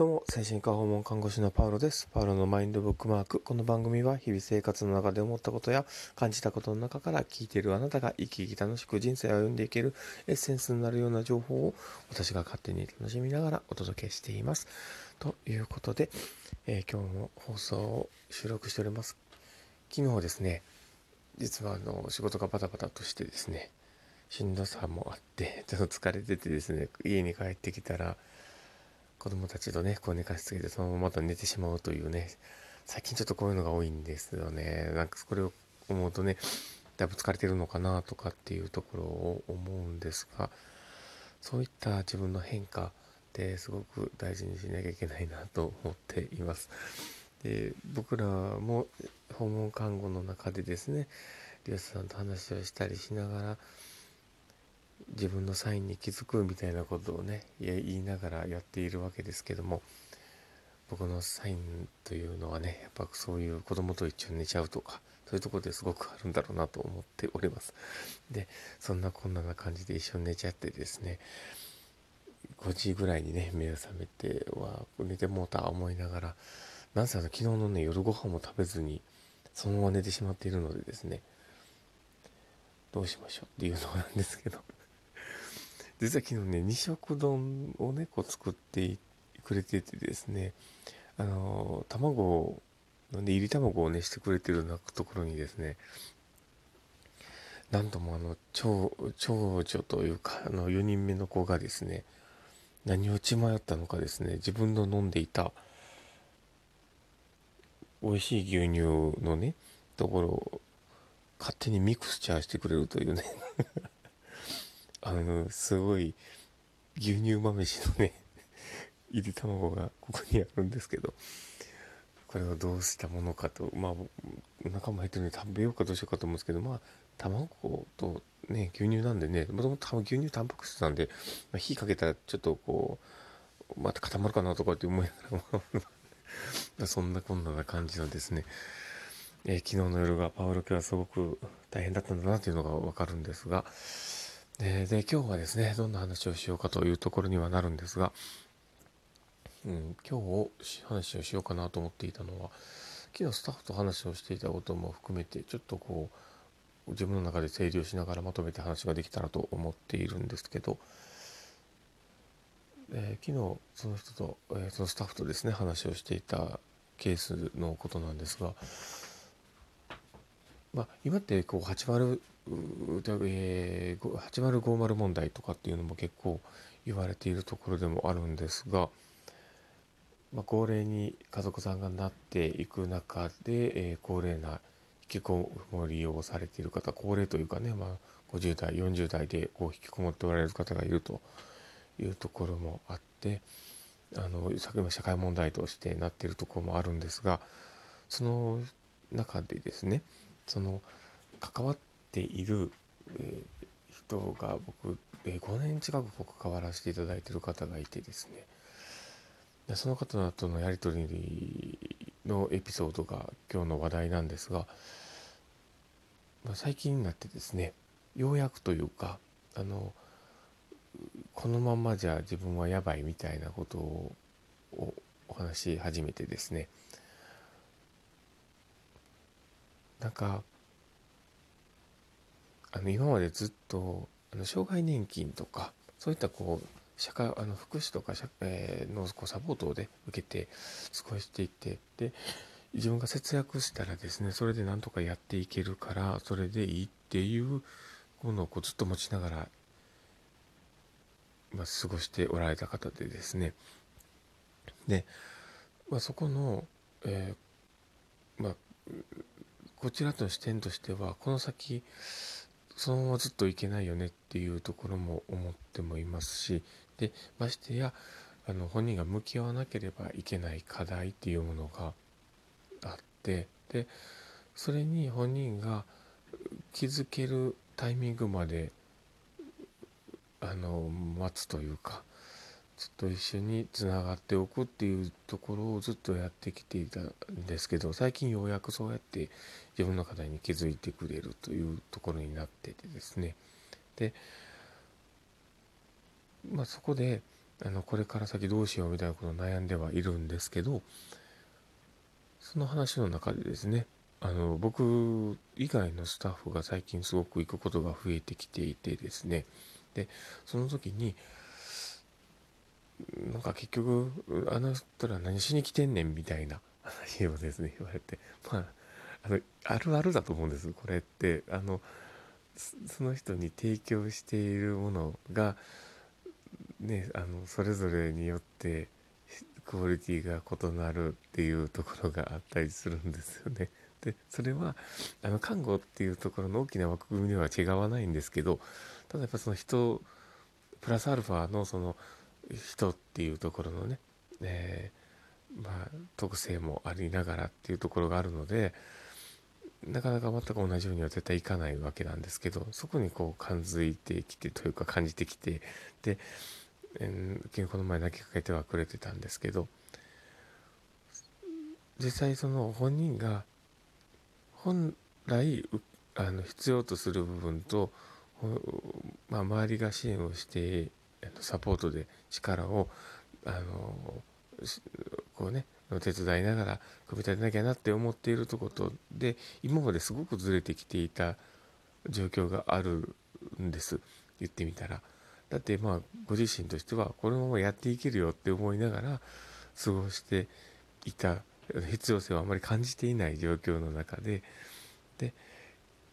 どうも、精神科訪問看護師のパウロです。パウロのマインドブックマーク。この番組は日々生活の中で思ったことや感じたことの中から聞いているあなたが生き生き楽しく人生を歩んでいけるエッセンスになるような情報を私が勝手に楽しみながらお届けしています。ということで、えー、今日も放送を収録しております。昨日ですね、実はあの仕事がバタバタとしてですね、しんどさもあって、ちょっと疲れててですね、家に帰ってきたら、子供たちとね、こう寝かしつけてそのまままた寝てしまうというね、最近ちょっとこういうのが多いんですよね。なんかこれを思うとね、だいぶ疲れてるのかなとかっていうところを思うんですが、そういった自分の変化ってすごく大事にしなきゃいけないなと思っています。で僕らも訪問看護の中でですね、リオさんと話をしたりしながら、自分のサインに気づくみたいなことをね言いながらやっているわけですけども僕のサインというのはねやっぱそういう子供と一緒に寝ちゃうとかそういうとこですごくあるんだろうなと思っております。でそんなこんなな感じで一緒に寝ちゃってですね5時ぐらいにね目が覚めては寝てもうた思いながらなんせあの昨日のね夜ご飯も食べずにそのまま寝てしまっているのでですねどうしましょうっていうのなんですけど。実は昨日ね、二色丼をね、こう作ってくれててですね、あの、卵なんで、入り卵をね、してくれてるなところにですね、なんともあの、長、長女というか、あの、4人目の子がですね、何を血迷ったのかですね、自分の飲んでいた、美味しい牛乳のね、ところを、勝手にミクスチャーしてくれるというね。あの、すごい、牛乳豆飯のね、入り卵がここにあるんですけど、これはどうしたものかと、まあ、お腹も入ってるので食べようかどうしようかと思うんですけど、まあ、卵とね、牛乳なんでね、もともと牛乳タンパク質なんで、まあ、火かけたらちょっとこう、また固まるかなとかって思いながら そんなこんなな感じのですね、えー、昨日の夜がパウロ家はすごく大変だったんだなというのがわかるんですが、でで今日はですねどんな話をしようかというところにはなるんですが、うん、今日話をしようかなと思っていたのは昨日スタッフと話をしていたことも含めてちょっとこう自分の中で整理をしながらまとめて話ができたらと思っているんですけど、え、昨日その人と、え、そのスタッフとですね話をしていたケースのことなんですがまあ、今ってこう80、えー、8050問題とかっていうのも結構言われているところでもあるんですが、まあ、高齢に家族さんがなっていく中で、えー、高齢な引きこもりをされている方高齢というかね、まあ、50代40代でこう引きこもっておられる方がいるというところもあってあの先ほど社会問題としてなっているところもあるんですがその中でですねその関わっている、え人が僕、え5年近く関わらせていただいてる方がいてですね。でその方とのやり取りのエピソードが今日の話題なんですが、まあ、最近になってですねようやくというかあのこのままじゃ自分はやばいみたいなことをお話し始めてですね。なんかあの今までずっとあの障害年金とかそういったこう社会あの福祉とか社、えー、のこうサポートをね受けて過ごしていってで自分が節約したらですねそれでなんとかやっていけるからそれでいいっていうものをこうずっと持ちながら、まあ、過ごしておられた方でですね。で、まあ、そこの、えー、まあこちらとの視点としてはこの先そのままずっといけないよねっていうところも思ってもいますしでましてやあの本人が向き合わなければいけない課題っていうものがあってでそれに本人が気づけるタイミングまであの待つというかずっと一緒につながっておくっていうところをずっとやってきていたんですけど最近ようやくそうやって自分の課題に気づいてくれるというところになっててですね。で、まあ、そこであのこれから先どうしようみたいなことを悩んではいるんですけどその話の中でですねあの僕以外のスタッフが最近すごく行くことが増えてきていてですね。でその時になんか結局あの人ら何しに来てんねんみたいな話をですね言われて。まああのあるあるだと思うんです。これって。あのその人に提供しているものがねあのそれぞれによってクオリティが異なるっていうところがあったりするんですよね。でそれはあの看護っていうところの大きな枠組みでは違わないんですけどただやっぱその人プラスアルファのその人っていうところのね、えー、まあ、特性もありながらっていうところがあるのでなかなか全く同じようには絶対いかないわけなんですけどそこにこう感づいてきてというか感じてきてで、えー、この前泣きかけてはくれてたんですけど実際その本人が本来あの必要とする部分と、まあ、周りが支援をしてサポートで力をあのこうね手伝いながら組み立てなきゃなって思っているとことで今まですごくずれてきていた状況があるんです。言ってみたら。だってまあご自身としてはこのままやっていけるよって思いながら過ごしていた必要性をあまり感じていない状況の中でで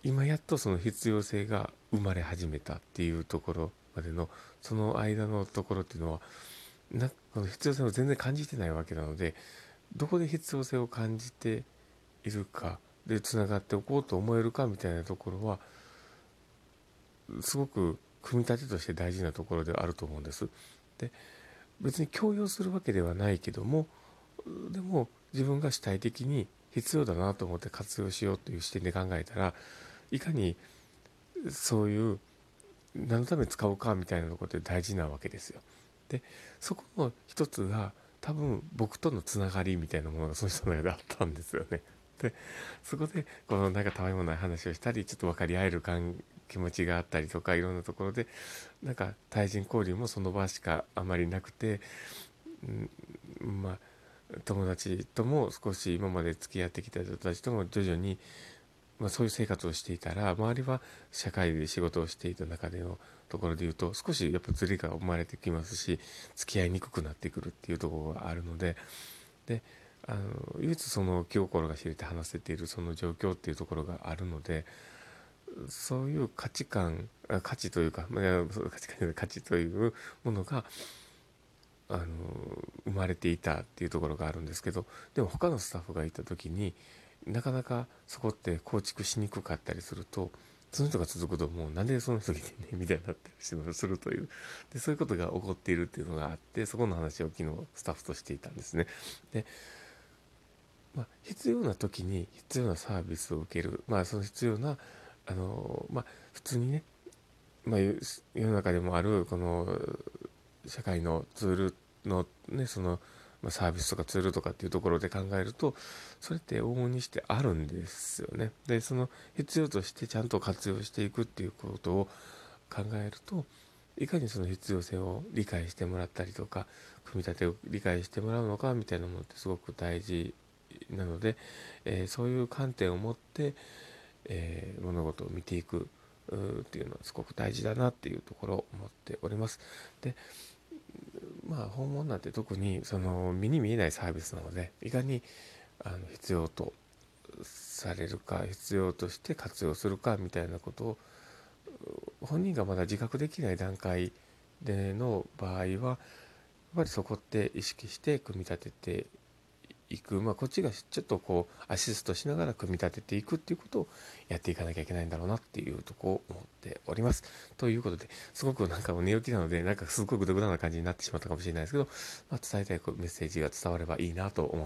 今やっとその必要性が生まれ始めたっていうところまでのその間のところっていうのはなこの必要性を全然感じてないわけなのでどこで必要性を感じているかでつながっておこうと思えるかみたいなところはすごく組み立てとして大事なところではあると思うんです。で別に強要するわけではないけどもでも自分が主体的に必要だなと思って活用しようという視点で考えたらいかにそういう何のために使うかみたいなところって大事なわけですよ。でそこの一つが多分僕とのつながりみたいなものがその人の中であったんですよね。でそこでこのなんかたわいもない話をしたりちょっと分かり合える感気持ちがあったりとかいろんなところでなんか対人交流もその場しかあまりなくて、うん、まあ友達とも少し今まで付き合ってきた人たちとも徐々に、まあ、そういう生活をしていたら周りは社会で仕事をしていた中でのところで言うと少しやっぱずれが生まれてきますし付き合いにくくなってくるっていうところがあるのでであの唯一その気心が知れて話せているその状況っていうところがあるのでそういう価値観価値というか、まあ、価値観価値というものがあの生まれていたっていうところがあるんですけどでも他のスタッフがいた時になかなかそこって構築しにくかったりするとその人が続くともうなんでその人来てねみたいになったりするというでそういうことが起こっているっていうのがあってそこの話を昨日スタッフとしていたんですね。でまあ、必要な時に必要なサービスを受ける、まあ、その必要なあの、まあ、普通にね、まあ、世の中でもあるこの社会のツールのねそのまサービスとかツールとかっていうところで考えるとそれって往々にしてあるんですよね。でその必要としてちゃんと活用していくっていうことを考えるといかにその必要性を理解してもらったりとか組み立てを理解してもらうのかみたいなものってすごく大事なので、えー、そういう観点を持って、えー、物事を見ていくっていうのはすごく大事だなっていうところを思っております。でまあ訪問なんて特にその目に見えないサービスなのでいかにあの必要とされるか必要として活用するかみたいなことを本人がまだ自覚できない段階での場合はやっぱりそこって意識して組み立てていく、まあ、こっちがちょっとこうアシストしながら組み立てていくっていうことをやっていかなきゃいけないんだろうなっていうとこを思っております。ということですごくなんか寝起きなのでなんかすごく独断な感じになってしまったかもしれないですけど、まあ、伝えたいメッセージが伝わればいいなと思って